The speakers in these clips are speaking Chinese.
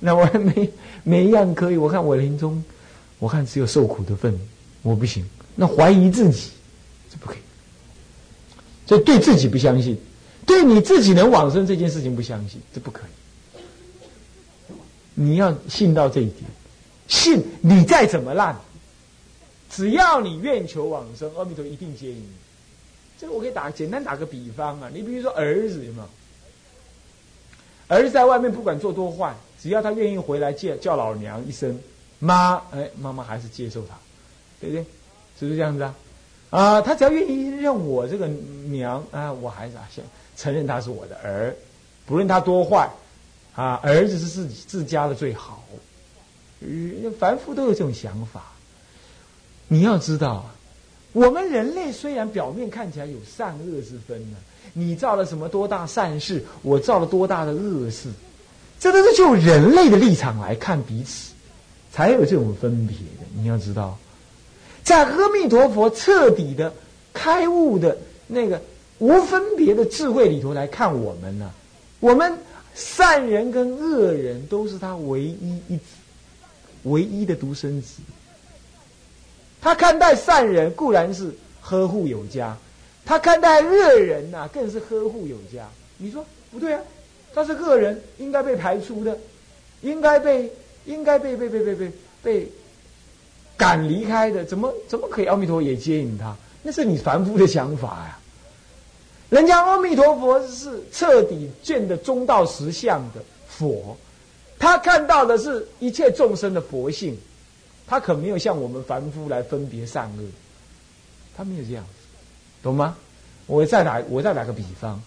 那我还没每一样可以，我看我临终，我看只有受苦的份，我不行。那怀疑自己，这不可以。这对自己不相信，对你自己能往生这件事情不相信，这不可以。你要信到这一点，信你再怎么烂，只要你愿求往生，阿弥陀一定接引你。这个我可以打简单打个比方啊，你比如说儿子有没有？儿子在外面不管做多坏，只要他愿意回来叫叫老娘一声妈，哎，妈妈还是接受他，对不对？是不是这样子啊？啊，他只要愿意认我这个娘啊，我还是先承认他是我的儿，不论他多坏啊，儿子是自己自家的最好。凡夫都有这种想法，你要知道啊。我们人类虽然表面看起来有善恶之分呢，你造了什么多大善事，我造了多大的恶事，这都是就人类的立场来看彼此，才有这种分别的。你要知道，在阿弥陀佛彻底的开悟的那个无分别的智慧里头来看我们呢，我们善人跟恶人都是他唯一一子，唯一的独生子。他看待善人固然是呵护有加，他看待恶人呐，更是呵护有加。你说不对啊？他是恶人，应该被排除的，应该被应该被被被被被被赶离开的，怎么怎么可以？阿弥陀佛也接引他，那是你凡夫的想法呀。人家阿弥陀佛是彻底见的中道实相的佛，他看到的是一切众生的佛性。他可没有像我们凡夫来分别善恶，他没有这样子，懂吗？我再打我再打个比方，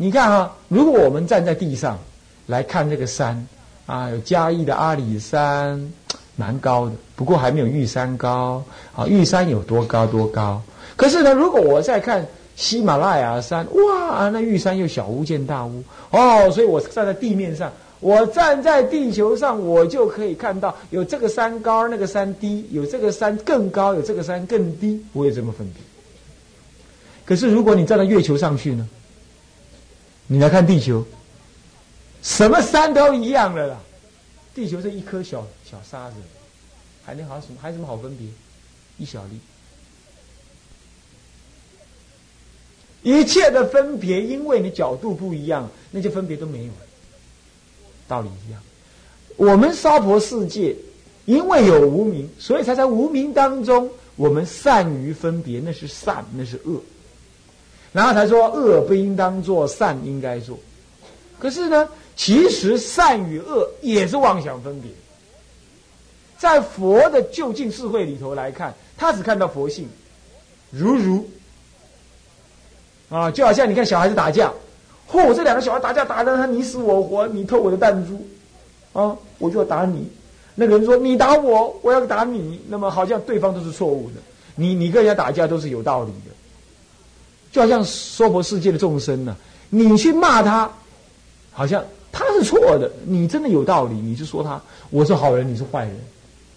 你看哈，如果我们站在地上来看这个山啊，有嘉义的阿里山，蛮高的，不过还没有玉山高啊。玉山有多高多高？可是呢，如果我再看喜马拉雅山，哇，那玉山又小巫见大巫哦，所以我站在地面上。我站在地球上，我就可以看到有这个山高，那个山低，有这个山更高，有这个山更低，我也这么分别。可是如果你站到月球上去呢？你来看地球，什么山都一样的啦。地球是一颗小小沙子，还能好什么？还有什么好分别？一小粒。一切的分别，因为你角度不一样，那些分别都没有了。道理一样，我们娑婆世界，因为有无名，所以才在无名当中，我们善于分别，那是善，那是恶，然后才说恶不应当做，善应该做。可是呢，其实善与恶也是妄想分别。在佛的究竟智慧里头来看，他只看到佛性，如如啊，就好像你看小孩子打架。嚯！这两个小孩打架打的他你死我活，你偷我的弹珠，啊，我就要打你。那个人说你打我，我要打你，那么好像对方都是错误的。你你跟人家打架都是有道理的，就好像娑婆世界的众生呢，你去骂他，好像他是错的，你真的有道理，你就说他我是好人，你是坏人，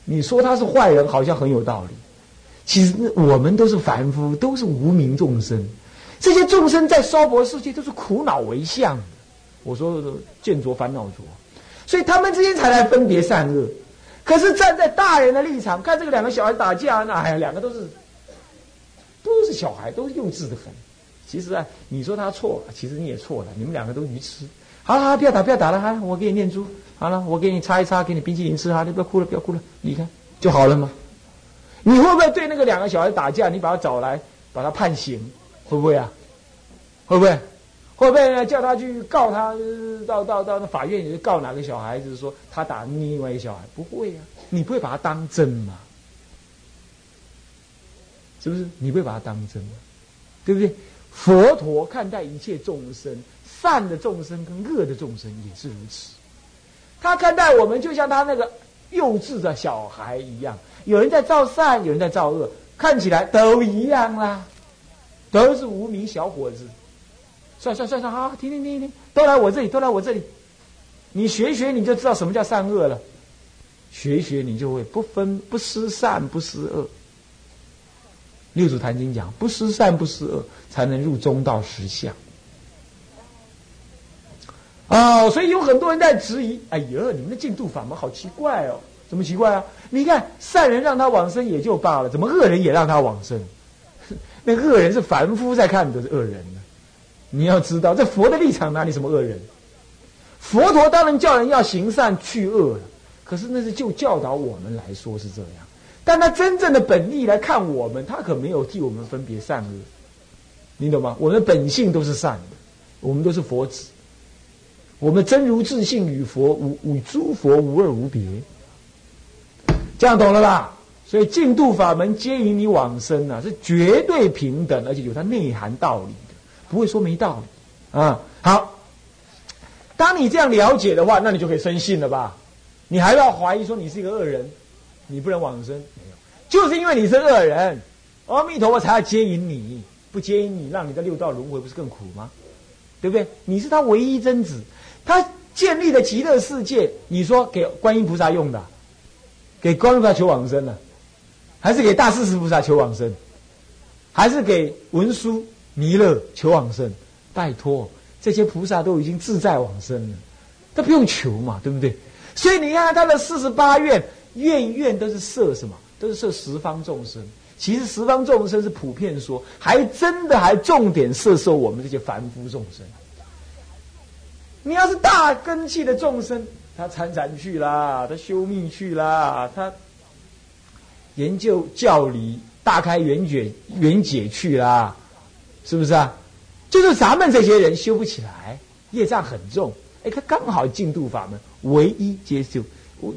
你说他是坏人，好像很有道理。其实我们都是凡夫，都是无名众生。这些众生在娑婆世界都是苦恼为相的，我说见着烦恼着，所以他们之间才来分别善恶。可是站在大人的立场看这个两个小孩打架，那哎呀，两个都是都是小孩，都是幼稚的很。其实啊，你说他错，其实你也错了，你们两个都愚痴。好了，好了，不要打，不要打了哈，我给你念珠。好了，我给你擦一擦，给你冰淇淋吃哈，你不要哭了，不要哭了，离开就好了吗？你会不会对那个两个小孩打架，你把他找来，把他判刑？会不会啊？会不会？会不会？叫他去告他，到到到那法院里告哪个小孩子说他打另外一个小孩？不会呀，你不会把他当真吗？是不是？你不会把它当真？对不对？佛陀看待一切众生，善的众生跟恶的众生也是如此。他看待我们就像他那个幼稚的小孩一样，有人在造善，有人在造恶，看起来都一样啦。都是无名小伙子，算算算算，好，停停停停，都来我这里，都来我这里。你学学，你就知道什么叫善恶了。学学，你就会不分不失善不失恶。六祖坛经讲，不失善不失恶，才能入中道实相。啊，所以有很多人在质疑：哎呀，你们的净土法门好奇怪哦，怎么奇怪啊？你看善人让他往生也就罢了，怎么恶人也让他往生？那恶人是凡夫在看的是恶人呢。你要知道，在佛的立场哪里什么恶人？佛陀当然叫人要行善去恶了，可是那是就教导我们来说是这样。但他真正的本意来看我们，他可没有替我们分别善恶，你懂吗？我们的本性都是善的，我们都是佛子，我们真如自性与佛无与诸佛无二无别，这样懂了吧？所以净度法门接引你往生啊，是绝对平等，而且有它内涵道理的，不会说没道理啊。好，当你这样了解的话，那你就可以深信了吧？你还要怀疑说你是一个恶人？你不能往生，就是因为你是恶人，阿弥陀佛才要接引你，不接引你，让你在六道轮回不是更苦吗？对不对？你是他唯一真子，他建立的极乐世界，你说给观音菩萨用的，给观音菩萨求往生的，还是给大势至菩萨求往生，还是给文殊弥勒求往生？拜托，这些菩萨都已经自在往生了，他不用求嘛，对不对？所以你看他的四十八愿。愿愿都是摄什么？都是摄十方众生。其实十方众生是普遍说，还真的还重点摄受我们这些凡夫众生。你要是大根器的众生，他参禅去啦，他修密去啦，他研究教理、大开圆解、圆解去啦，是不是啊？就是咱们这些人修不起来，业障很重。哎，他刚好进度法门唯一接受，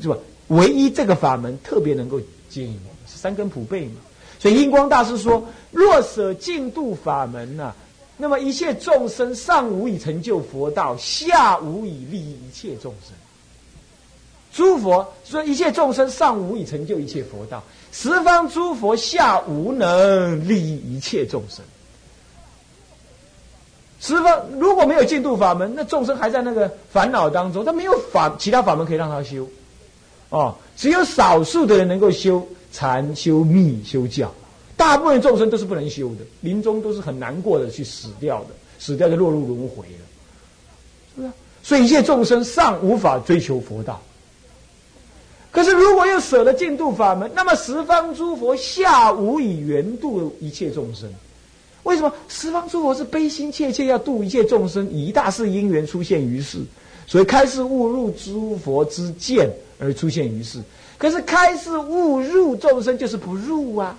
是吧？唯一这个法门特别能够接引我们，是三根普被嘛。所以印光大师说：“若舍净度法门呢，那么一切众生上无以成就佛道，下无以利益一切众生。诸佛说一切众生上无以成就一切佛道，十方诸佛下无能利益一切众生。十方如果没有净度法门，那众生还在那个烦恼当中，他没有法其他法门可以让他修。”哦，只有少数的人能够修禅、修密、修教，大部分众生都是不能修的，临终都是很难过的去死掉的，死掉就落入轮回了，是不是？所以一切众生尚无法追求佛道。可是如果又舍了净度法门，那么十方诸佛下无以缘度一切众生。为什么十方诸佛是悲心切切要度一切众生，以大事因缘出现于世，所以开示误入诸佛之见。而出现于世，可是开示误入众生就是不入啊，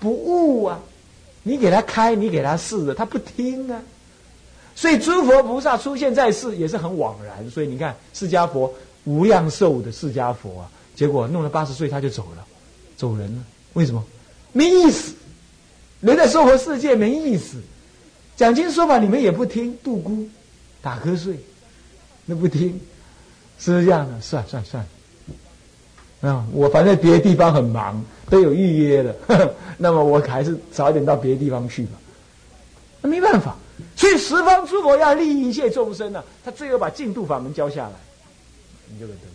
不悟啊，你给他开，你给他试的，他不听啊，所以诸佛菩萨出现在世也是很枉然。所以你看，释迦佛无量寿的释迦佛啊，结果弄了八十岁他就走了，走人了。为什么？没意思，人在娑婆世界没意思，讲经说法你们也不听，度孤打瞌睡，那不听，是不是这样的？算算算。啊，我反正别的地方很忙，都有预约了，那么我还是早一点到别的地方去吧。那没办法，所以十方诸佛要利益一切众生呢，他最后把净度法门教下来，你就能得度。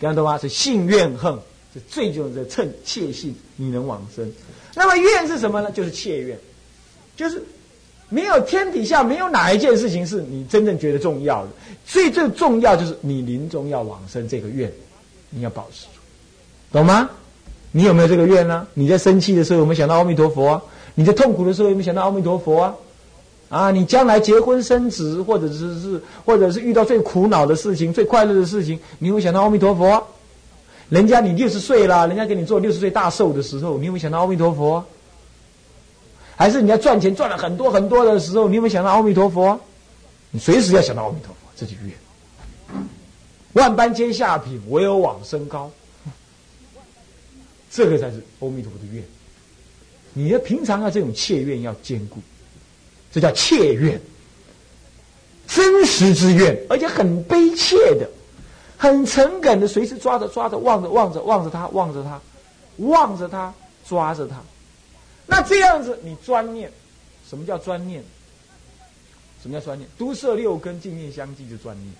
这样懂吗？是信怨恨，是最重要的趁切信，你能往生。那么怨是什么呢？就是切怨，就是没有天底下没有哪一件事情是你真正觉得重要的，最最重要就是你临终要往生这个愿。你要保持住，懂吗？你有没有这个愿呢？你在生气的时候有没有想到阿弥陀佛啊？你在痛苦的时候有没有想到阿弥陀佛啊？啊，你将来结婚生子，或者是是，或者是遇到最苦恼的事情、最快乐的事情，你会想到阿弥陀佛？人家你六十岁了，人家给你做六十岁大寿的时候，你有没有想到阿弥陀佛？还是你要赚钱赚了很多很多的时候，你有没有想到阿弥陀佛？你随时要想到阿弥陀佛，这就愿。万般皆下品，唯有往生高。这个才是阿弥陀佛的愿。你的平常啊，这种切愿要兼顾，这叫切愿，真实之愿，而且很悲切的，很诚恳的，随时抓着抓着，望着望着望着他，望着他，望着他，抓着他。那这样子，你专念，什么叫专念？什么叫专念？都摄六根，净念相继，就专念。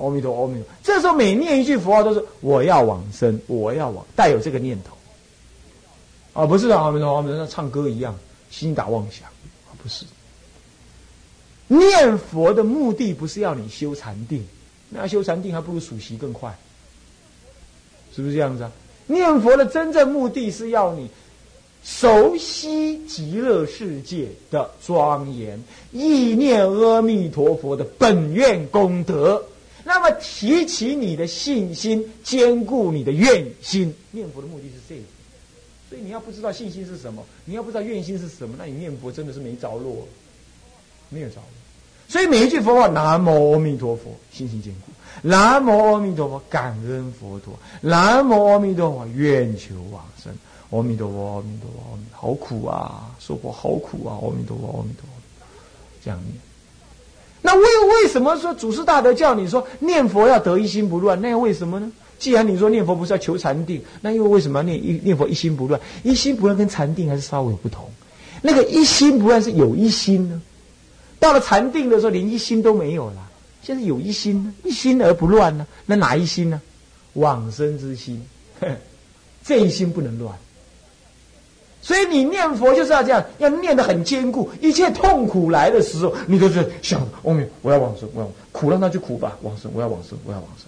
阿弥陀，阿弥陀。这时候每念一句佛号都是我要往生，我要往，带有这个念头。啊，不是的阿弥陀，阿弥陀像唱歌一样，心打妄想，不是。念佛的目的不是要你修禅定，那修禅定还不如数息更快，是不是这样子啊？念佛的真正目的是要你熟悉极乐世界的庄严，意念阿弥陀佛的本愿功德。那么提起你的信心，兼顾你的愿心。念佛的目的是这个，所以你要不知道信心是什么，你要不知道愿心是什么，那你念佛真的是没着落，没有着落。所以每一句佛话，南无阿弥陀佛，心心坚固；南无阿弥陀佛，感恩佛陀；南无阿弥陀佛，愿求往生。阿弥陀佛，阿弥陀佛，好苦啊！娑婆好苦啊！阿弥陀佛，阿弥陀佛，这样念。那为为什么说祖师大德叫你说念佛要得一心不乱？那又为什么呢？既然你说念佛不是要求禅定，那又为什么要念一念佛一心不乱？一心不乱跟禅定还是稍微有不同。那个一心不乱是有一心呢。到了禅定的时候，连一心都没有了。现在有一心呢，一心而不乱呢。那哪一心呢？往生之心，这一心不能乱。所以你念佛就是要这样，要念得很坚固。一切痛苦来的时候，你都是想：阿弥，我要往生，我要苦让他去苦吧，往生，我要往生，我要往生。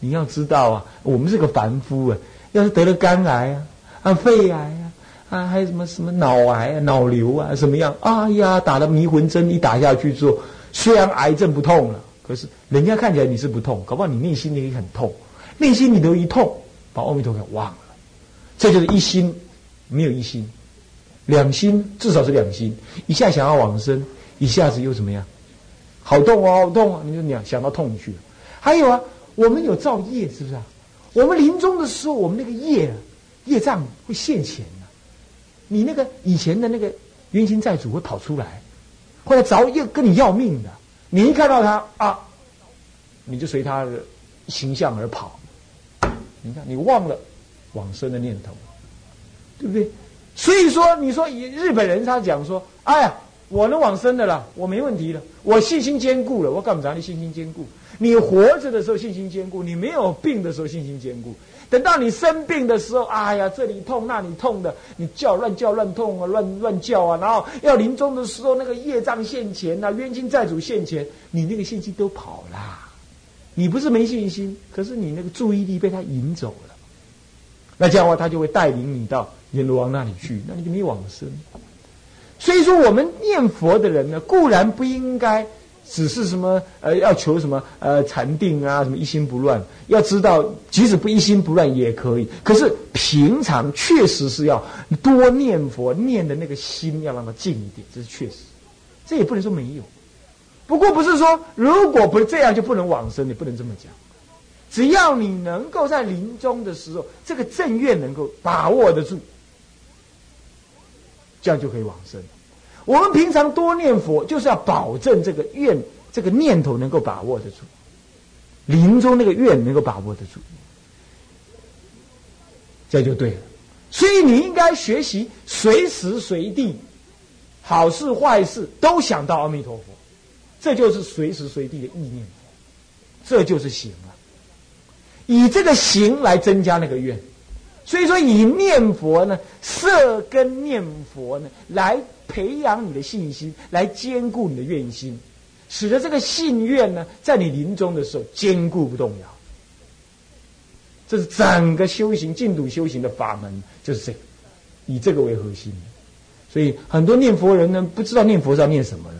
你要知道啊，我们是个凡夫啊，要是得了肝癌啊、啊肺癌啊。啊，还有什么什么脑癌啊、脑瘤啊，什么样？哎呀，打了迷魂针一打下去之后，虽然癌症不痛了，可是人家看起来你是不痛，搞不好你内心里很痛，内心里头一痛，把阿弥陀佛忘了。这就是一心没有一心，两心至少是两心，一下想要往生，一下子又怎么样？好痛啊，好痛啊！你就想想到痛去了。还有啊，我们有造业，是不是啊？我们临终的时候，我们那个业业障会现前的。你那个以前的那个冤亲债主会跑出来，后来找要跟你要命的，你一看到他啊，你就随他的形象而跑。你看，你忘了往生的念头，对不对？所以说，你说以日本人他讲说，哎呀，我能往生的了，我没问题了，我信心坚固了，我干嘛？你信心坚固？你活着的时候信心坚固，你没有病的时候信心坚固。等到你生病的时候，哎呀，这里痛那里痛的，你叫乱叫乱痛啊，乱乱叫啊，然后要临终的时候，那个业障现前呐，冤亲债主现前，你那个信心都跑啦。你不是没信心，可是你那个注意力被他引走了。那这样的话，他就会带领你到阎罗王那里去，那你就没往生。所以说，我们念佛的人呢，固然不应该。只是什么呃，要求什么呃禅定啊，什么一心不乱。要知道，即使不一心不乱也可以。可是平常确实是要多念佛，念的那个心要让它静一点，这是确实。这也不能说没有。不过不是说如果不这样就不能往生，你不能这么讲。只要你能够在临终的时候，这个正愿能够把握得住，这样就可以往生。我们平常多念佛，就是要保证这个愿、这个念头能够把握得住，临终那个愿能够把握得住，这就对了。所以你应该学习随时随地，好事坏事都想到阿弥陀佛，这就是随时随地的意念，这就是行了。以这个行来增加那个愿，所以说以念佛呢，色根念佛呢来。培养你的信心，来兼顾你的愿心，使得这个信愿呢，在你临终的时候坚固不动摇。这是整个修行净土修行的法门，就是这个，以这个为核心。所以很多念佛人呢，不知道念佛是要念什么的，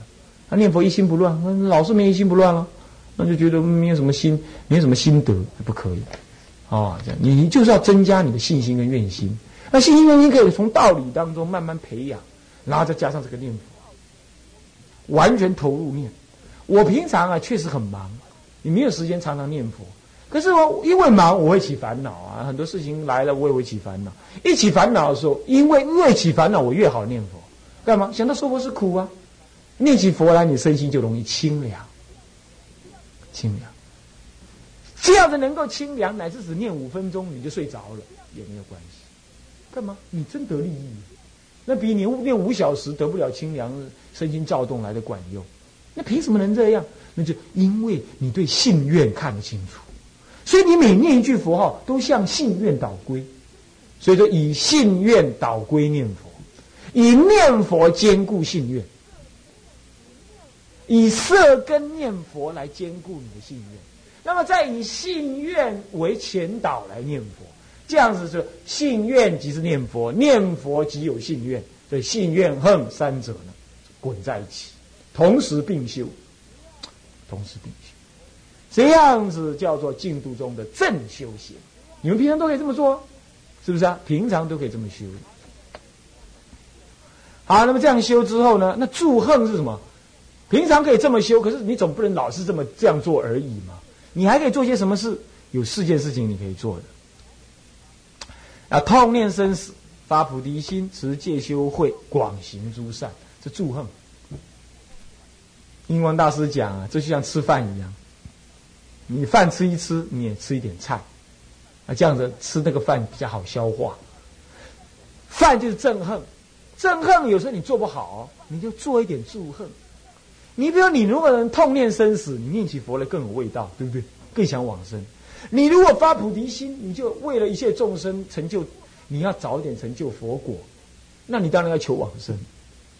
他念佛一心不乱，老是没一心不乱了，那就觉得没有什么心，没有什么心得，不可以。哦，这样你就是要增加你的信心跟愿心。那信心愿心可以从道理当中慢慢培养。然后再加上这个念佛，完全投入念。我平常啊确实很忙，你没有时间常常念佛。可是我因为忙，我会起烦恼啊，很多事情来了，我也会起烦恼。一起烦恼的时候，因为越起烦恼，我越好念佛。干嘛？想到娑婆是苦啊，念起佛来，你身心就容易清凉，清凉。这样子能够清凉，乃至只念五分钟你就睡着了，也没有关系。干嘛？你真得利益。那比你念五小时得不了清凉、身心躁动来的管用，那凭什么能这样？那就因为你对信愿看得清楚，所以你每念一句佛号都向信愿导归，所以说以信愿导归念佛，以念佛兼顾信愿。以色根念佛来兼顾你的信愿，那么再以信愿为前导来念佛，这样子是信愿即是念佛，念佛即有信愿，所以信愿恨三者呢滚在一起，同时并修，同时并修，这样子叫做净土中的正修行。你们平常都可以这么做，是不是啊？平常都可以这么修。好，那么这样修之后呢？那助恨是什么？平常可以这么修，可是你总不能老是这么这样做而已嘛。你还可以做些什么事？有四件事情你可以做的。啊，痛念生死，发菩提心，持戒修慧，广行诸善，这助恨。英王大师讲啊，这就像吃饭一样，你饭吃一吃，你也吃一点菜，啊，这样子吃那个饭比较好消化。饭就是憎恨，憎恨有时候你做不好，你就做一点助恨。你比如你如果能痛念生死，你念起佛来更有味道，对不对？更想往生。你如果发菩提心，你就为了一切众生成就，你要早点成就佛果，那你当然要求往生，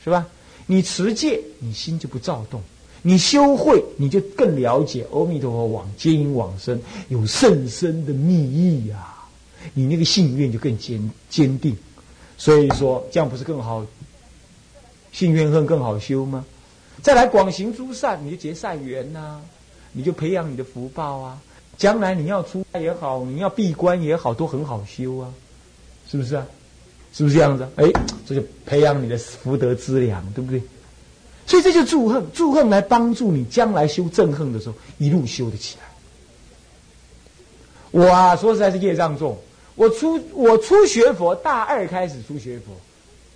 是吧？你持戒，你心就不躁动；你修慧，你就更了解阿弥陀佛往接引往生有甚深的密意呀。你那个信愿就更坚坚定。所以说，这样不是更好？信愿恨更好修吗？再来广行诸善，你就结善缘呐，你就培养你的福报啊。将来你要出家也好，你要闭关也好，都很好修啊，是不是啊？是不是这样子？哎，这就培养你的福德资粮，对不对？所以这就祝恨，祝恨来帮助你将来修憎恨的时候，一路修得起来。我啊，说实在是业障重。我初我初学佛，大二开始初学佛，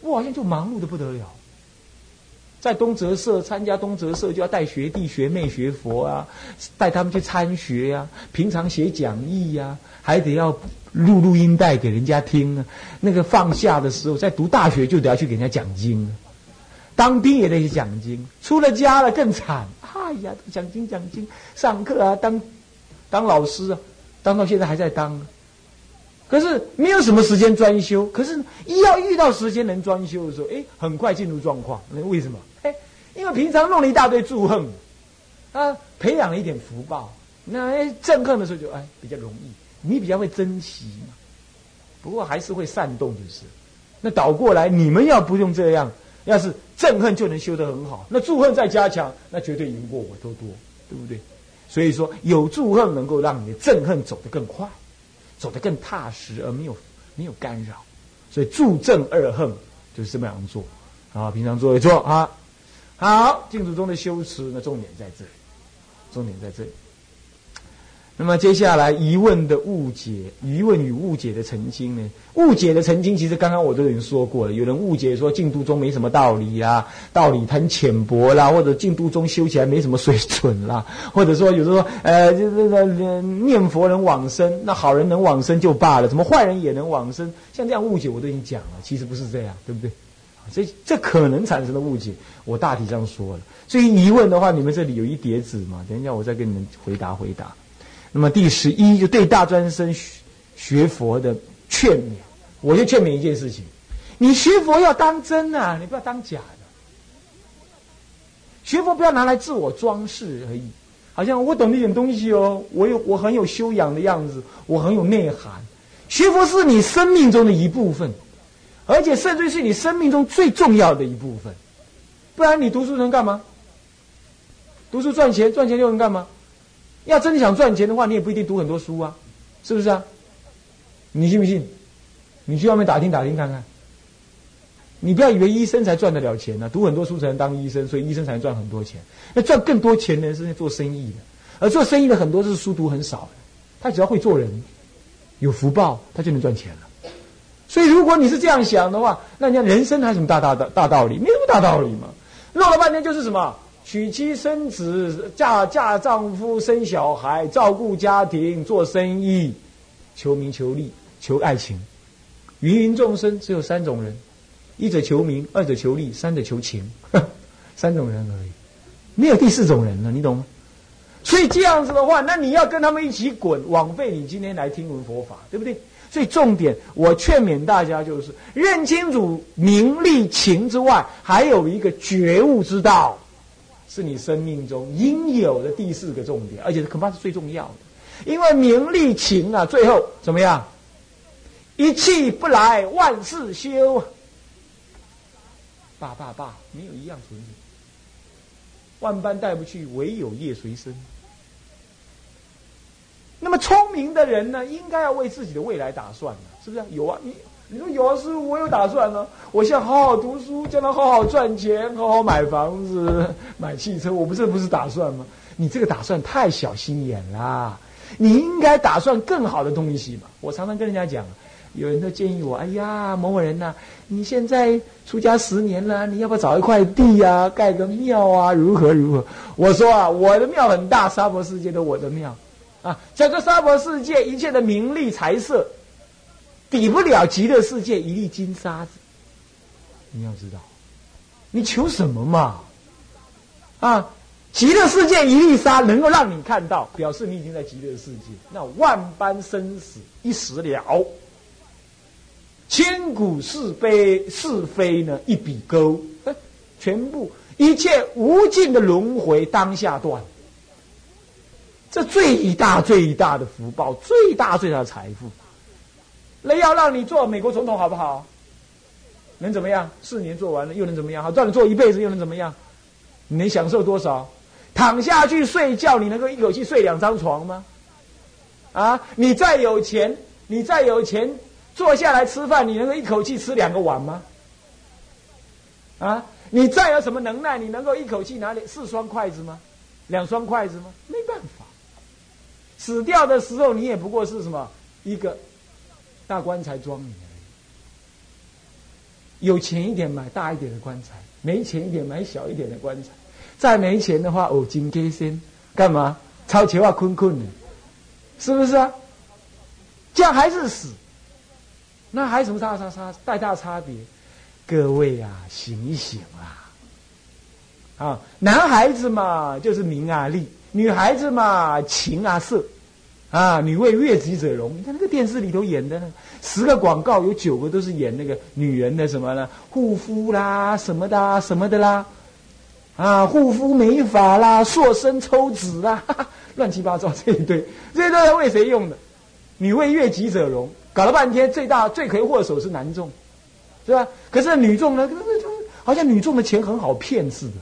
我好像就忙碌的不得了。在东泽社参加东泽社，就要带学弟学妹学佛啊，带他们去参学呀。平常写讲义呀，还得要录录音带给人家听啊。那个放下的时候，在读大学就得要去给人家讲经，当兵也得去讲经。出了家了更惨，哎呀，讲经讲经，上课啊，当当老师啊，当到现在还在当。可是没有什么时间专修，可是一要遇到时间能专修的时候，哎，很快进入状况。那为什么？因为平常弄了一大堆祝恨，啊，培养了一点福报，那憎恨的时候就哎比较容易，你比较会珍惜嘛。不过还是会煽动，就是。那倒过来，你们要不用这样，要是憎恨就能修得很好，那祝恨再加强，那绝对赢过我多多，对不对？所以说，有祝恨能够让你的憎恨走得更快。走得更踏实，而没有没有干扰，所以助正二恨就是这么样做啊。平常做一做啊，好，净土中的修持，那重点在这里，重点在这里。那么接下来疑问的误解，疑问与误解的澄清呢？误解的澄清，其实刚刚我都已经说过了。有人误解说净土中没什么道理啊，道理很浅薄啦，或者净土中修起来没什么水准啦，或者说有时候呃，就是念佛能往生，那好人能往生就罢了，怎么坏人也能往生？像这样误解我都已经讲了，其实不是这样，对不对？所以这可能产生的误解，我大体上说了。所以疑问的话，你们这里有一叠纸嘛？等一下我再跟你们回答回答。那么第十一就对大专生学学佛的劝勉，我就劝勉一件事情：你学佛要当真啊，你不要当假的。学佛不要拿来自我装饰而已，好像我懂一点东西哦，我有我很有修养的样子，我很有内涵。学佛是你生命中的一部分，而且甚至是你生命中最重要的一部分。不然你读书能干嘛？读书赚钱，赚钱又能干嘛？要真的想赚钱的话，你也不一定读很多书啊，是不是啊？你信不信？你去外面打听打听看看。你不要以为医生才赚得了钱呢，读很多书才能当医生，所以医生才能赚很多钱。那赚更多钱的人是在做生意的，而做生意的很多是书读很少的，他只要会做人，有福报，他就能赚钱了。所以如果你是这样想的话，那你看人生还有什么大大的大道理？没什么大道理嘛。闹了半天就是什么？娶妻生子，嫁嫁丈夫，生小孩，照顾家庭，做生意，求名求利，求爱情。芸芸众生只有三种人：一者求名，二者求利，三者求情。三种人而已，没有第四种人了，你懂吗？所以这样子的话，那你要跟他们一起滚，枉费你今天来听闻佛法，对不对？最重点，我劝勉大家就是认清楚名利情之外，还有一个觉悟之道。是你生命中应有的第四个重点，而且恐怕是最重要的。因为名利情啊，最后怎么样？一气不来，万事休。爸爸爸，没有一样存着。万般带不去，唯有业随身。那么聪明的人呢，应该要为自己的未来打算是不是？有啊，你你说有啊，师傅，我有打算呢。我现在好好读书，将来好好赚钱，好好买房子、买汽车，我不是不是打算吗？你这个打算太小心眼啦！你应该打算更好的东西嘛。我常常跟人家讲，有人都建议我，哎呀，某某人呐，你现在出家十年了，你要不要找一块地呀，盖个庙啊？如何如何？我说啊，我的庙很大，沙婆世界的我的庙。啊，整个娑婆世界一切的名利财色，抵不了极乐世界一粒金沙子。你要知道，你求什么嘛？啊，极乐世界一粒沙能够让你看到，表示你已经在极乐世界。那万般生死一死了，千古是非是非呢一笔勾，全部一切无尽的轮回当下断。这最大最大的福报，最大最大的财富。那要让你做美国总统好不好？能怎么样？四年做完了又能怎么样？好，让你做一辈子又能怎么样？你能享受多少？躺下去睡觉，你能够一口气睡两张床吗？啊，你再有钱，你再有钱，坐下来吃饭，你能够一口气吃两个碗吗？啊，你再有什么能耐，你能够一口气拿四双筷子吗？两双筷子吗？没办法。死掉的时候，你也不过是什么一个大棺材装你而已。有钱一点买大一点的棺材，没钱一点买小一点的棺材。再没钱的话，哦，金给先干嘛？超前话困困的，是不是啊？这样还是死，那还什么大差差大大差别？各位啊，醒一醒啊！啊，男孩子嘛，就是名啊利。女孩子嘛，情啊色，啊，女为悦己者容。你看那个电视里头演的呢，十个广告有九个都是演那个女人的什么呢？护肤啦，什么的，什么的啦，啊，护肤美发啦，塑身抽脂啦，乱七八糟这一堆，这些都是为谁用的？女为悦己者容，搞了半天，最大罪魁祸首是男众，是吧？可是女众呢，好像女众的钱很好骗似的。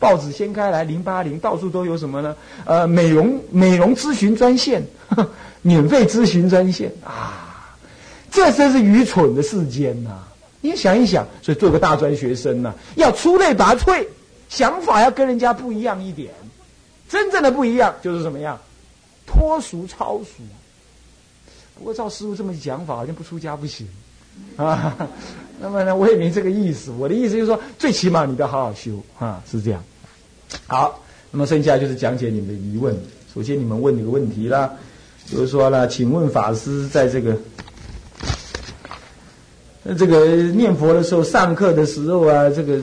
报纸掀开来，零八零到处都有什么呢？呃，美容美容咨询专线，免费咨询专线啊！这真是愚蠢的世间呐！你想一想，所以做个大专学生呢，要出类拔萃，想法要跟人家不一样一点。真正的不一样就是什么样？脱俗超俗。不过照师傅这么讲法，好像不出家不行 啊。那么呢，我也没这个意思。我的意思就是说，最起码你得好好修啊，是这样。好，那么剩下就是讲解你们的疑问。首先，你们问这个问题啦，就是说呢，请问法师在这个这个念佛的时候，上课的时候啊，这个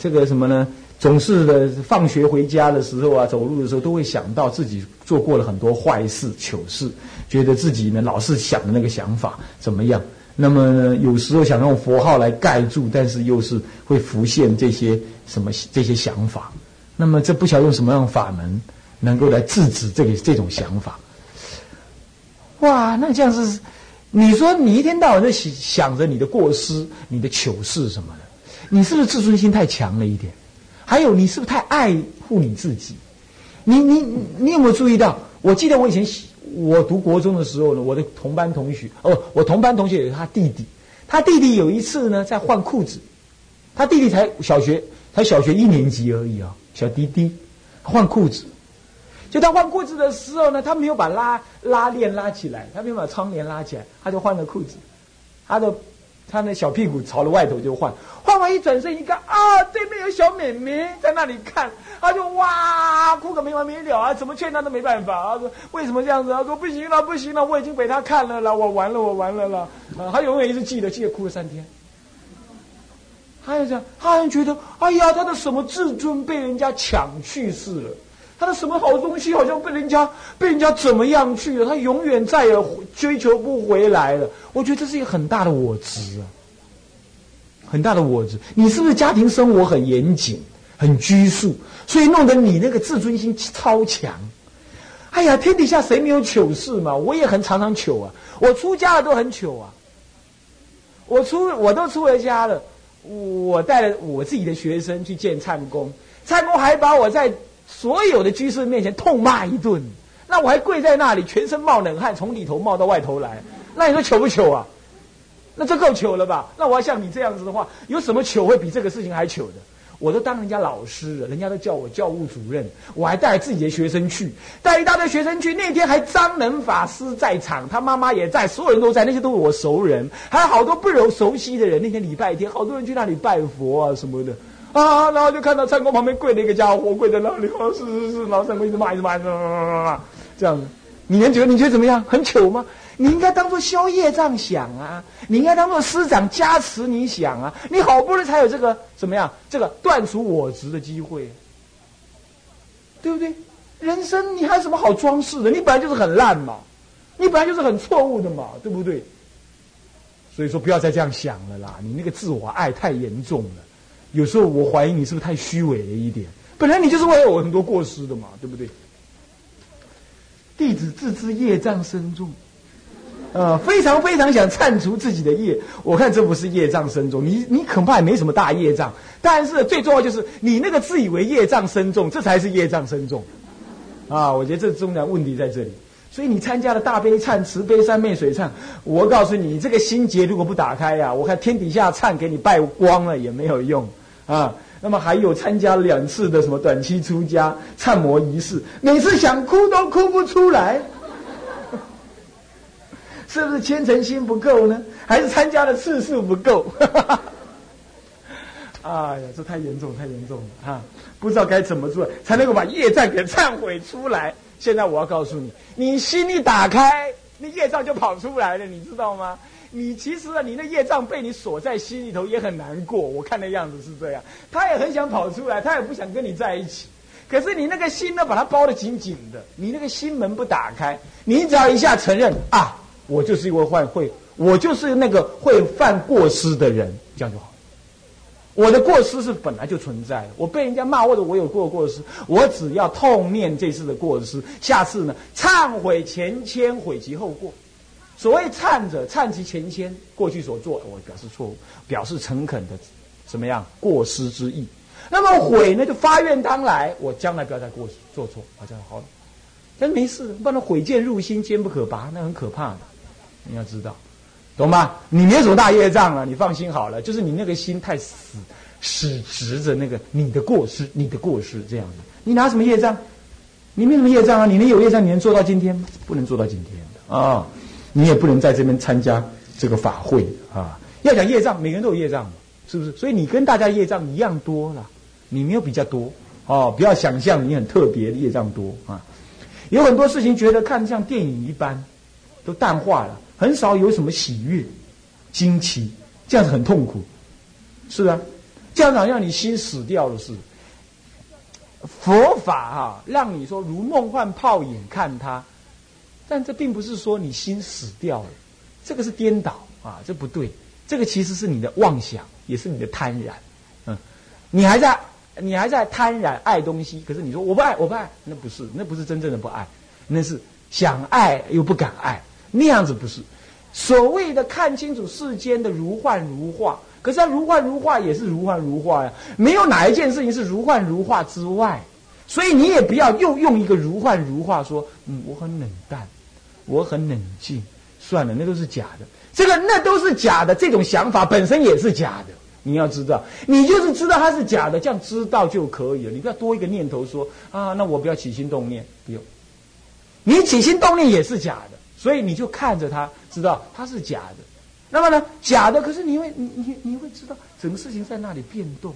这个什么呢？总是的，放学回家的时候啊，走路的时候，都会想到自己做过了很多坏事、糗事，觉得自己呢老是想的那个想法怎么样？那么有时候想用佛号来盖住，但是又是会浮现这些。什么这些想法？那么这不晓得用什么样法门能够来制止这个这种想法？哇，那这样是，你说你一天到晚在想想着你的过失、你的糗事什么的，你是不是自尊心太强了一点？还有，你是不是太爱护你自己？你你你有没有注意到？我记得我以前我读国中的时候呢，我的同班同学哦，我同班同学有他弟弟，他弟弟有一次呢在换裤子，他弟弟才小学。才小学一年级而已啊，小弟弟。换裤子，就他换裤子的时候呢，他没有把拉拉链拉起来，他没有把窗帘拉起来，他就换了裤子，他的他那小屁股朝着外头就换，换完一转身一看啊，对面有小妹妹在那里看，他就哇哭个没完没了啊，怎么劝他都没办法，他说为什么这样子？他说不行了不行了，我已经被他看了了，我完了我完了了，啊，他永远一直记得记得哭了三天。他就这样，他好像觉得，哎呀，他的什么自尊被人家抢去似了，他的什么好东西好像被人家被人家怎么样去了，他永远再也追求不回来了。我觉得这是一个很大的我执啊，很大的我执。你是不是家庭生活很严谨，很拘束，所以弄得你那个自尊心超强。哎呀，天底下谁没有糗事嘛？我也很常常糗啊，我出家了都很糗啊。我出我都出了家了，我带了我自己的学生去见忏公，忏公还把我在所有的居士面前痛骂一顿，那我还跪在那里，全身冒冷汗，从里头冒到外头来。那你说糗不糗啊？那这够糗了吧？那我要像你这样子的话，有什么糗会比这个事情还糗的？我都当人家老师了，人家都叫我教务主任，我还带自己的学生去，带一大堆学生去。那天还张能法师在场，他妈妈也在，所有人都在，那些都是我熟人，还有好多不熟熟悉的人。那天礼拜天，好多人去那里拜佛啊什么的啊，然后就看到参公旁边跪了一个家伙，跪在那里，啊是是是，然后参公一直骂一直骂，骂骂骂，这样子，你能觉得你觉得怎么样？很糗吗？你应该当做消业障想啊！你应该当做师长加持你想啊！你好不容易才有这个怎么样？这个断除我执的机会，对不对？人生你还有什么好装饰的？你本来就是很烂嘛，你本来就是很错误的嘛，对不对？所以说不要再这样想了啦！你那个自我爱太严重了，有时候我怀疑你是不是太虚伪了一点？本来你就是会有很多过失的嘛，对不对？弟子自知业障深重。呃，非常非常想铲除自己的业，我看这不是业障深重，你你恐怕也没什么大业障，但是最重要就是你那个自以为业障深重，这才是业障深重，啊，我觉得这重要问题在这里。所以你参加了大悲忏、慈悲三昧水忏，我告诉你，这个心结如果不打开呀，我看天底下忏给你败光了也没有用啊。那么还有参加两次的什么短期出家忏摩仪式，每次想哭都哭不出来。是不是虔诚心不够呢？还是参加的次数不够？哎呀，这太严重，太严重了哈！不知道该怎么做才能够把业障给忏悔出来。现在我要告诉你，你心一打开，那业障就跑出来了，你知道吗？你其实啊，你那业障被你锁在心里头也很难过。我看的样子是这样，他也很想跑出来，他也不想跟你在一起。可是你那个心呢，把它包得紧紧的，你那个心门不打开，你只要一下承认啊。我就是因为犯会，我就是那个会犯过失的人，这样就好。我的过失是本来就存在的，我被人家骂或者我有过过失，我只要痛念这次的过失，下次呢忏悔前愆，悔其后过。所谓忏者，忏其前愆，过去所做，我表示错误，表示诚恳的怎么样过失之意。那么悔呢，就发愿当来，我将来不要再过做错，啊，这样好了。但没事，不然悔剑入心，坚不可拔，那很可怕的。你要知道，懂吗？你没有什么大业障了，你放心好了。就是你那个心太死，死执着那个你的过失，你的过失这样子。你拿什么业障？你没什么业障啊！你能有业障，你能做到今天吗？不能做到今天的啊！你也不能在这边参加这个法会啊！要讲业障，每个人都有业障，是不是？所以你跟大家业障一样多了，你没有比较多哦。不要想象你很特别，业障多啊！有很多事情觉得看像电影一般，都淡化了。很少有什么喜悦、惊奇，这样子很痛苦，是啊，这样让你心死掉的是佛法哈，让你说如梦幻泡影看它，但这并不是说你心死掉了，这个是颠倒啊，这不对，这个其实是你的妄想，也是你的贪婪，嗯，你还在你还在贪婪爱东西，可是你说我不爱我不爱，那不是那不是真正的不爱，那是想爱又不敢爱。那样子不是，所谓的看清楚世间的如幻如化，可是它如幻如化也是如幻如化呀，没有哪一件事情是如幻如化之外，所以你也不要又用一个如幻如化说，嗯，我很冷淡，我很冷静，算了，那都是假的，这个那都是假的，这种想法本身也是假的，你要知道，你就是知道它是假的，这样知道就可以了，你不要多一个念头说啊，那我不要起心动念，不用，你起心动念也是假的。所以你就看着它，知道它是假的。那么呢，假的，可是你会，你你你会知道整个事情在那里变动，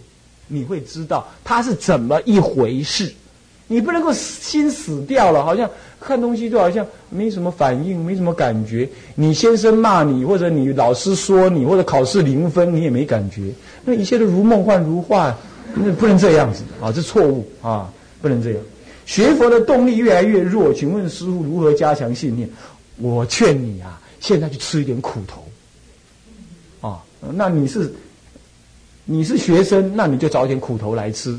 你会知道它是怎么一回事。你不能够心死掉了，好像看东西就好像没什么反应，没什么感觉。你先生骂你，或者你老师说你，或者考试零分，你也没感觉。那一切都如梦幻如幻，那不能这样子啊，这错误啊，不能这样。学佛的动力越来越弱，请问师傅如何加强信念？我劝你啊，现在去吃一点苦头，啊，那你是你是学生，那你就找点苦头来吃，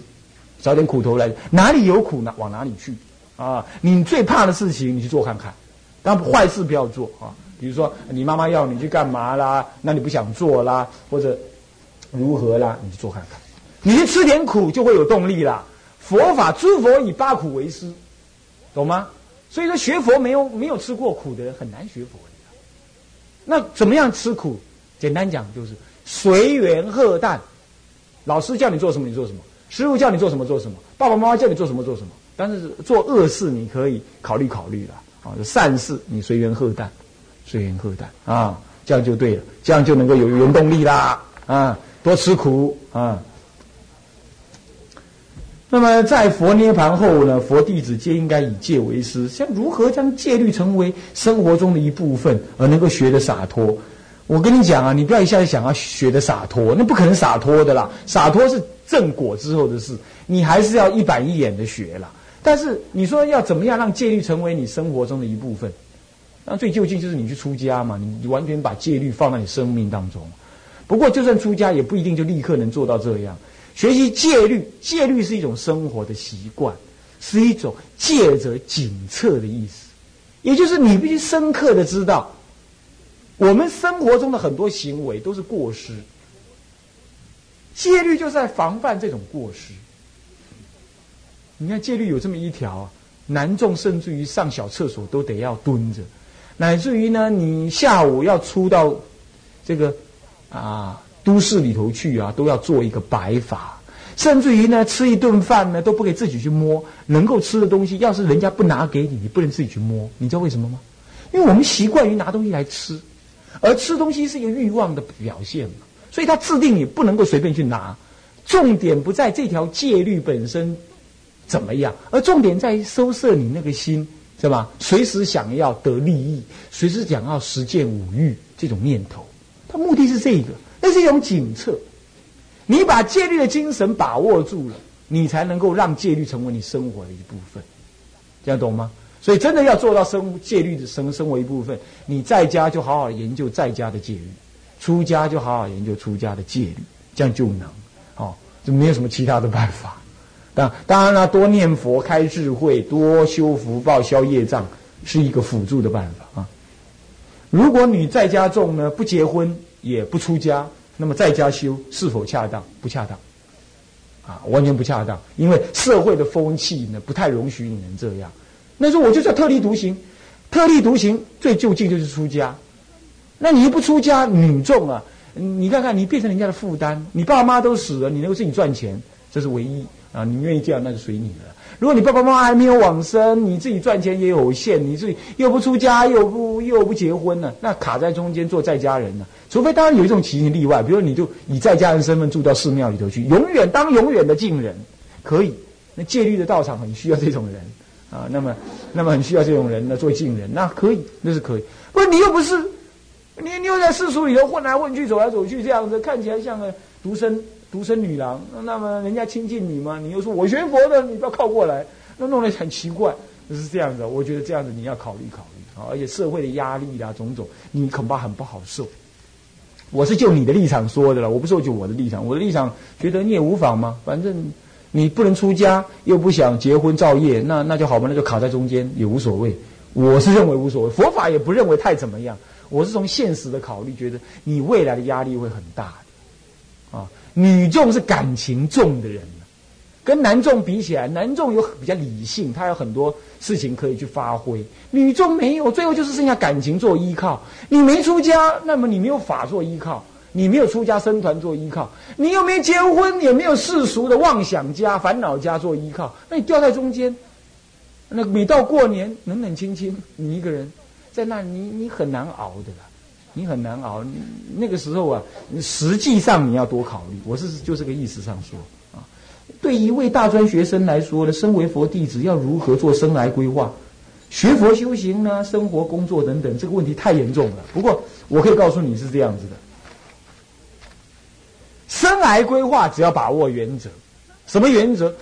找点苦头来，哪里有苦呢？往哪里去啊？你最怕的事情，你去做看看。但坏事不要做啊！比如说，你妈妈要你去干嘛啦？那你不想做啦，或者如何啦？你去做看看。你去吃点苦，就会有动力啦。佛法，诸佛以八苦为师，懂吗？所以说，学佛没有没有吃过苦的人很难学佛的。那怎么样吃苦？简单讲就是随缘喝淡。老师叫你做什么，你做什么；师傅叫你做什么，做什么；爸爸妈妈叫你做什么，做什么。但是做恶事，你可以考虑考虑了。啊，善事你随缘喝淡，随缘喝淡啊，这样就对了，这样就能够有原动力啦啊，多吃苦啊。那么在佛涅盘后呢，佛弟子皆应该以戒为师，像如何将戒律成为生活中的一部分，而能够学得洒脱。我跟你讲啊，你不要一下子想要学的洒脱，那不可能洒脱的啦，洒脱是正果之后的事，你还是要一板一眼的学了。但是你说要怎么样让戒律成为你生活中的一部分？那最究竟就是你去出家嘛，你完全把戒律放在你生命当中。不过就算出家，也不一定就立刻能做到这样。学习戒律，戒律是一种生活的习惯，是一种戒则警策的意思。也就是你必须深刻的知道，我们生活中的很多行为都是过失，戒律就是在防范这种过失。你看戒律有这么一条，男众甚至于上小厕所都得要蹲着，乃至于呢，你下午要出到这个啊都市里头去啊，都要做一个白法，甚至于呢，吃一顿饭呢都不给自己去摸，能够吃的东西，要是人家不拿给你，你不能自己去摸，你知道为什么吗？因为我们习惯于拿东西来吃，而吃东西是一个欲望的表现嘛，所以他制定你不能够随便去拿，重点不在这条戒律本身。怎么样？而重点在于收摄你那个心，是吧？随时想要得利益，随时想要实践五欲这种念头，他目的是这个，那是一种警策。你把戒律的精神把握住了，你才能够让戒律成为你生活的一部分。这样懂吗？所以真的要做到生戒律的生生活一部分，你在家就好好研究在家的戒律，出家就好好研究出家的戒律，这样就能哦，就没有什么其他的办法。当当然了，多念佛、开智慧、多修福报、消业障，是一个辅助的办法啊。如果你在家种呢，不结婚也不出家，那么在家修是否恰当？不恰当，啊，完全不恰当，因为社会的风气呢，不太容许你能这样。那说我就叫特立独行，特立独行最就近就是出家。那你又不出家，女众啊，你看看你变成人家的负担，你爸妈都死了，你能够自己赚钱，这是唯一。啊，你愿意这样，那就随你了。如果你爸爸妈妈还没有往生，你自己赚钱也有限，你自己又不出家，又不又不结婚呢，那卡在中间做在家人呢？除非当然有一种情形例外，比如你就以在家人身份住到寺庙里头去，永远当永远的敬人，可以。那戒律的道场很需要这种人啊，那么那么很需要这种人呢做敬人，那可以，那是可以。不是你又不是，你你又在世俗里头混来混去，走来走去这样子，看起来像个独生。独生女郎，那么人家亲近你吗？你又说我学佛的，你不要靠过来，那弄得很奇怪。是这样子，我觉得这样子你要考虑考虑啊！而且社会的压力啊，种种，你恐怕很不好受。我是就你的立场说的了，我不是就我的立场。我的立场觉得你也无妨嘛，反正你不能出家，又不想结婚造业，那那就好吧，那就卡在中间也无所谓。我是认为无所谓，佛法也不认为太怎么样。我是从现实的考虑，觉得你未来的压力会很大的啊。女众是感情重的人，跟男众比起来，男众有比较理性，他有很多事情可以去发挥。女众没有，最后就是剩下感情做依靠。你没出家，那么你没有法做依靠，你没有出家僧团做依靠，你又没结婚，也没有世俗的妄想家、烦恼家做依靠，那你掉在中间。那每到过年，冷冷清清，你一个人在那，你你很难熬的啦。你很难熬，那个时候啊，实际上你要多考虑。我是就这个意思上说啊，对一位大专学生来说呢，身为佛弟子要如何做生来规划、学佛修行呢？生活、工作等等，这个问题太严重了。不过我可以告诉你是这样子的：生来规划只要把握原则，什么原则？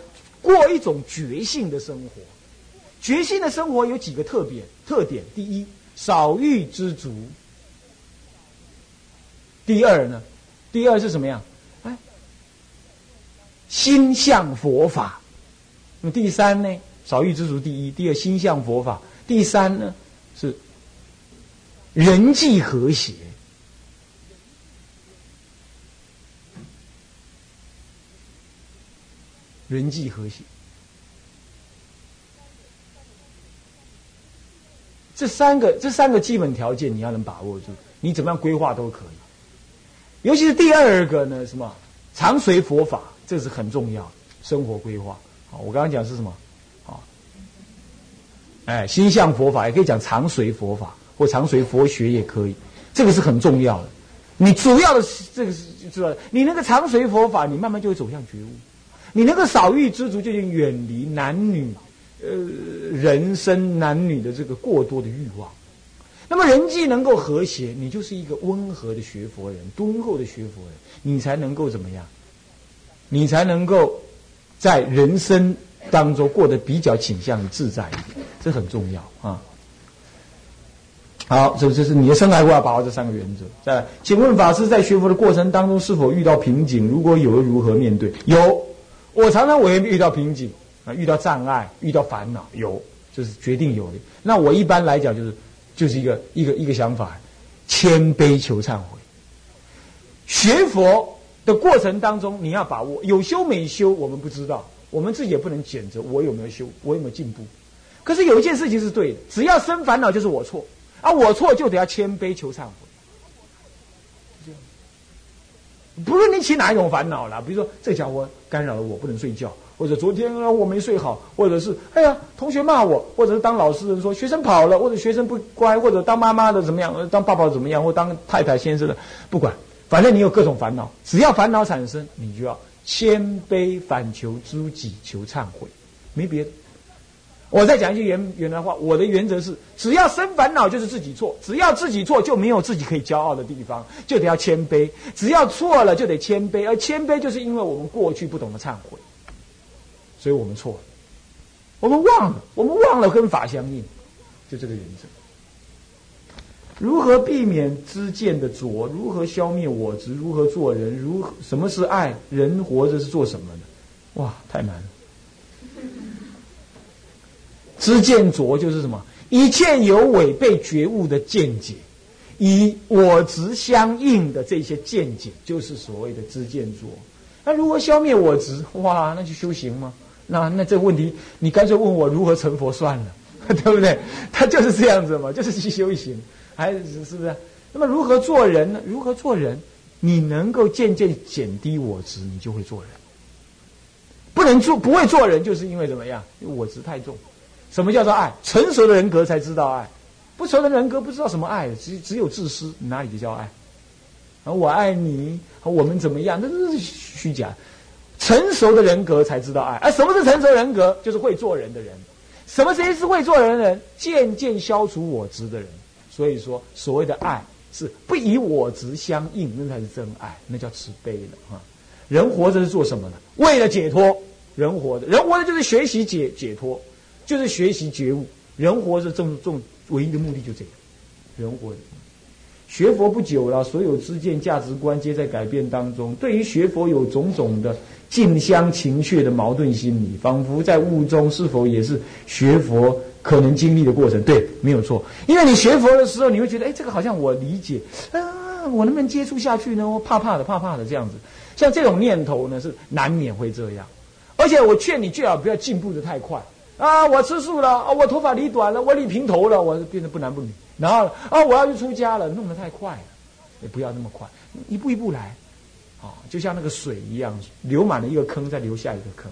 过一种觉性的生活。觉性的生活有几个特点？特点第一，少欲知足。第二呢？第二是什么呀？哎，心向佛法，那么第三呢，少欲知足第一，第二心向佛法，第三呢是人际和谐。人际和谐，这三个这三个基本条件你要能把握住，你怎么样规划都可以。尤其是第二个呢，什么常随佛法，这是很重要，生活规划。好，我刚刚讲是什么？啊，哎，心向佛法也可以讲常随佛法，或常随佛学也可以，这个是很重要的。你主要的这个是知道，你那个常随佛法，你慢慢就会走向觉悟。你那个少欲知足，就已经远离男女，呃，人生男女的这个过多的欲望。那么人际能够和谐，你就是一个温和的学佛人，敦厚的学佛人，你才能够怎么样？你才能够在人生当中过得比较倾向于自在一点，这很重要啊。好，这这是你的生来，我要把握这三个原则。再来，请问法师在学佛的过程当中是否遇到瓶颈？如果有，如何面对？有。我常常我也遇到瓶颈啊，遇到障碍，遇到烦恼，有就是决定有的。那我一般来讲就是就是一个一个一个想法，谦卑求忏悔。学佛的过程当中，你要把握有修没修，我们不知道，我们自己也不能检测我有没有修，我有没有进步。可是有一件事情是对的，只要生烦恼就是我错，啊，我错就得要谦卑求忏悔。不论你起哪一种烦恼了，比如说这家伙干扰了我不能睡觉，或者昨天啊我没睡好，或者是哎呀同学骂我，或者是当老师的说学生跑了，或者学生不乖，或者当妈妈的怎么样，当爸爸怎么样，或当太太先生的不管，反正你有各种烦恼，只要烦恼产生，你就要谦卑反求诸己求忏悔，没别的。我再讲一句原原来话，我的原则是：只要生烦恼就是自己错，只要自己错就没有自己可以骄傲的地方，就得要谦卑。只要错了就得谦卑，而谦卑就是因为我们过去不懂得忏悔，所以我们错了，我们忘了，我们忘了跟法相应，就这个原则。如何避免知见的浊？如何消灭我执？如何做人？如何什么是爱？人活着是做什么的？哇，太难了。知见浊就是什么？一切有违背觉悟的见解，以我执相应的这些见解，就是所谓的知见浊。那如何消灭我执？哇，那就修行吗？那那这个问题，你干脆问我如何成佛算了，对不对？他就是这样子嘛，就是去修行，还是是不是？那么如何做人呢？如何做人？你能够渐渐减低我执，你就会做人。不能做，不会做人，就是因为怎么样？因为我执太重。什么叫做爱？成熟的人格才知道爱，不成熟的人格不知道什么爱，只只有自私，哪里就叫爱？啊，我爱你，我们怎么样？那都是虚假。成熟的人格才知道爱。而什么是成熟人格？就是会做人的人。什么谁是会做人的人？渐渐消除我执的人。所以说，所谓的爱是不以我执相应，那才是真爱，那叫慈悲的啊。人活着是做什么呢？为了解脱。人活着，人活着就是学习解解脱。就是学习觉悟，人活着这这唯一的目的就这样。人活着，学佛不久了，所有知见价值观皆在改变当中。对于学佛有种种的近乡情怯的矛盾心理，仿佛在雾中，是否也是学佛可能经历的过程？对，没有错。因为你学佛的时候，你会觉得，哎，这个好像我理解，啊，我能不能接触下去呢？我怕怕的，怕怕的这样子。像这种念头呢，是难免会这样。而且我劝你最好不要进步的太快。啊，我吃素了，啊，我头发理短了，我理平头了，我变得不男不女。然后啊，我要去出家了，弄得太快了，也不要那么快，一步一步来，啊，就像那个水一样，流满了一个坑，再流下一个坑，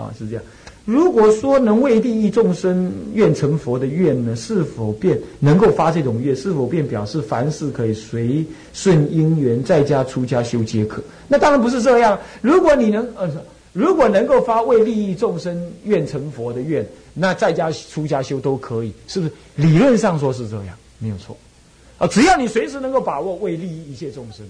啊，是这样。如果说能为利益众生愿成佛的愿呢，是否便能够发这种愿？是否便表示凡事可以随顺因缘，在家出家修皆可？那当然不是这样。如果你能，呃。如果能够发为利益众生愿成佛的愿，那在家出家修都可以，是不是？理论上说是这样，没有错。啊，只要你随时能够把握为利益一切众生，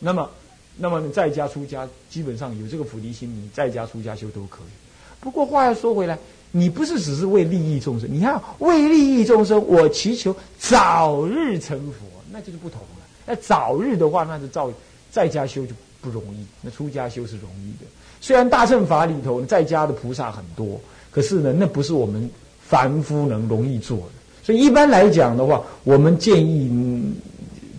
那么，那么你在家出家基本上有这个菩提心，你在家出家修都可以。不过话要说回来，你不是只是为利益众生，你看为利益众生，我祈求早日成佛，那就是不同了。那早日的话，那就照在家修就不容易，那出家修是容易的。虽然大乘法里头在家的菩萨很多，可是呢，那不是我们凡夫能容易做的。所以一般来讲的话，我们建议嗯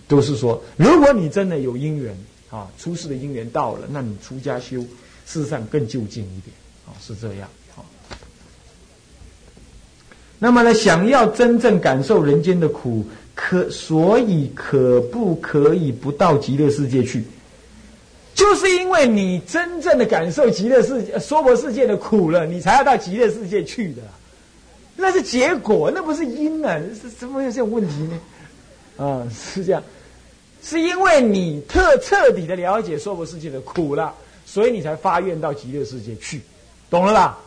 都是说，如果你真的有因缘啊，出世的因缘到了，那你出家修，事实上更就近一点啊，是这样啊。那么呢，想要真正感受人间的苦。可所以可不可以不到极乐世界去？就是因为你真正的感受极乐世界、娑婆世界的苦了，你才要到极乐世界去的。那是结果，那不是因啊！是怎么有这种问题呢？啊，是这样，是因为你特彻底的了解娑婆世界的苦了，所以你才发愿到极乐世界去，懂了吧？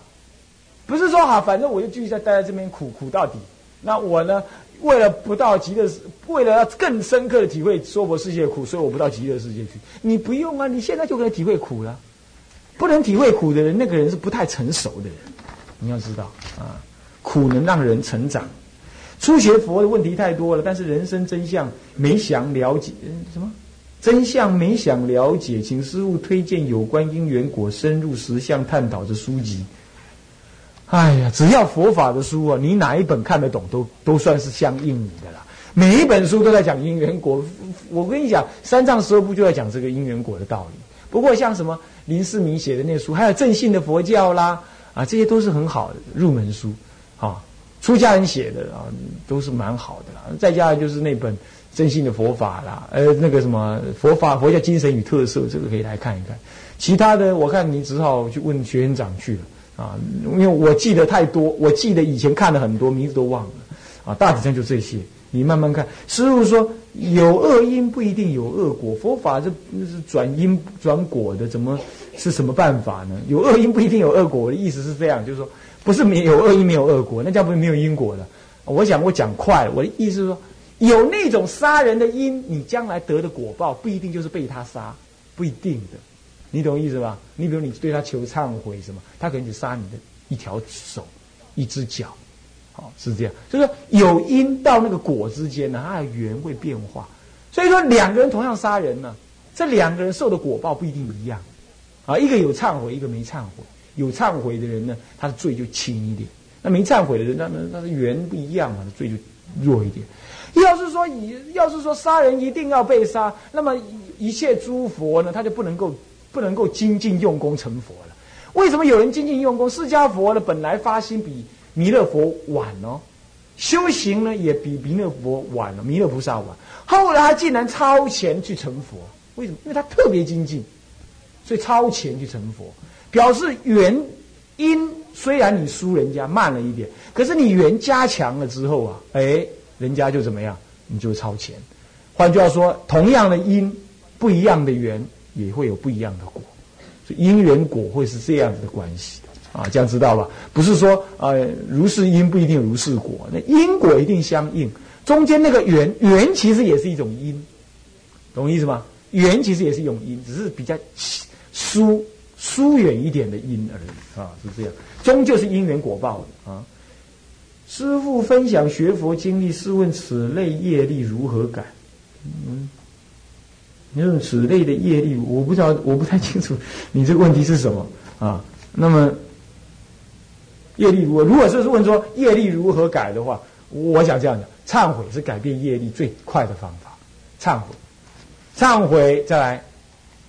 不是说好，反正我就继续在待在这边苦苦到底。那我呢？为了不到极乐，为了要更深刻的体会娑婆世界的苦，所以我不到极乐世界去。你不用啊，你现在就可以体会苦了。不能体会苦的人，那个人是不太成熟的人。你要知道啊，苦能让人成长。初学佛的问题太多了，但是人生真相没想了解，什么真相没想了解，请师父推荐有关因缘果深入实相探讨的书籍。哎呀，只要佛法的书啊，你哪一本看得懂，都都算是相应你的啦。每一本书都在讲因缘果，我跟你讲，三藏十二部就在讲这个因缘果的道理。不过像什么林世明写的那书，还有正信的佛教啦，啊，这些都是很好的入门书，啊，出家人写的啊，都是蛮好的啦。再加上就是那本正信的佛法啦，呃，那个什么佛法佛教精神与特色，这个可以来看一看。其他的，我看你只好去问学院长去了。啊，因为我记得太多，我记得以前看了很多，名字都忘了。啊，大体上就这些，你慢慢看。师傅说，有恶因不一定有恶果，佛法是是转因转果的，怎么是什么办法呢？有恶因不一定有恶果，我的意思是这样，就是说，不是没有恶因没有恶果，那叫不是没有因果的。我想我讲快，我的意思是说，有那种杀人的因，你将来得的果报不一定就是被他杀，不一定的。你懂意思吧？你比如你对他求忏悔什么，他可能只杀你的一条手、一只脚，好是这样。就是说有因到那个果之间呢，它的缘会变化。所以说两个人同样杀人呢，这两个人受的果报不一定一样。啊，一个有忏悔，一个没忏悔。有忏悔的人呢，他的罪就轻一点；那没忏悔的人，那那那的缘不一样嘛，罪就弱一点。要是说以要是说杀人一定要被杀，那么一切诸佛呢，他就不能够。不能够精进用功成佛了。为什么有人精进用功？释迦佛呢，本来发心比弥勒佛晚哦，修行呢也比弥勒佛晚了，弥勒菩萨晚。后来他竟然超前去成佛，为什么？因为他特别精进，所以超前去成佛，表示缘因虽然你输人家慢了一点，可是你缘加强了之后啊，哎，人家就怎么样？你就超前。换句话说，同样的因，不一样的缘。也会有不一样的果，所以因缘果会是这样子的关系啊，这样知道吧？不是说呃如是因不一定如是果，那因果一定相应，中间那个缘缘其实也是一种因，懂意思吗？缘其实也是一种因，只是比较疏疏远一点的因而已啊，是这样，终究是因缘果报的啊。师父分享学佛经历，试问此类业力如何改？嗯。你说此类的业力，我不知道，我不太清楚 你这个问题是什么啊？那么业力如果如果是问说业力如何改的话，我想这样讲：忏悔是改变业力最快的方法。忏悔，忏悔再来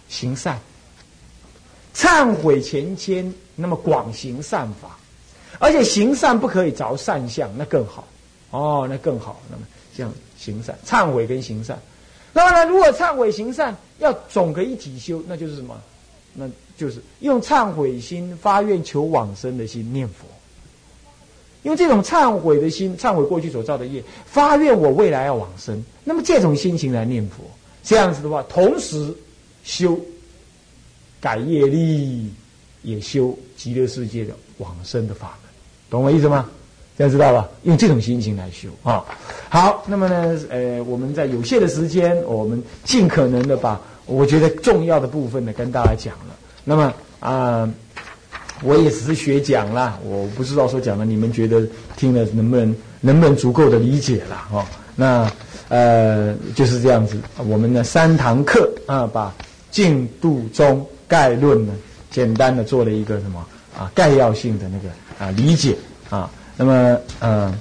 行善，忏悔前迁，那么广行善法，而且行善不可以着善相，那更好哦，那更好。那么这样行善、忏悔跟行善。那么呢？如果忏悔行善要总个一体修，那就是什么？那就是用忏悔心发愿求往生的心念佛。用这种忏悔的心，忏悔过去所造的业，发愿我未来要往生。那么这种心情来念佛，这样子的话，同时修改业力，也修极乐世界的往生的法门，懂我意思吗？大家知道吧？用这种心情来修啊。好，那么呢，呃，我们在有限的时间，我们尽可能的把我觉得重要的部分呢跟大家讲了。那么啊，我也只是学讲啦，我不知道说讲了你们觉得听了能不能能不能足够的理解了哦。那呃就是这样子，我们的三堂课啊，把净度中概论呢简单的做了一个什么啊概要性的那个啊理解啊。那么呃，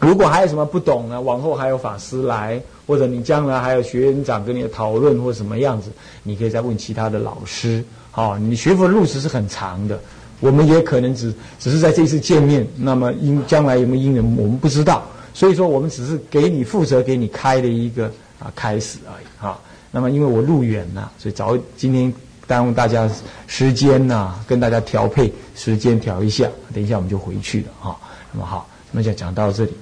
如果还有什么不懂呢？往后还有法师来，或者你将来还有学员长跟你的讨论或什么样子，你可以再问其他的老师。好，你学佛的路程是很长的，我们也可能只只是在这一次见面，那么因将来有没有因缘，我们不知道。所以说，我们只是给你负责给你开的一个啊开始而已哈。那么因为我路远呐，所以早今天耽误大家时间呐，跟大家调配时间调一下，等一下我们就回去了哈。那么好，那么就讲到这里。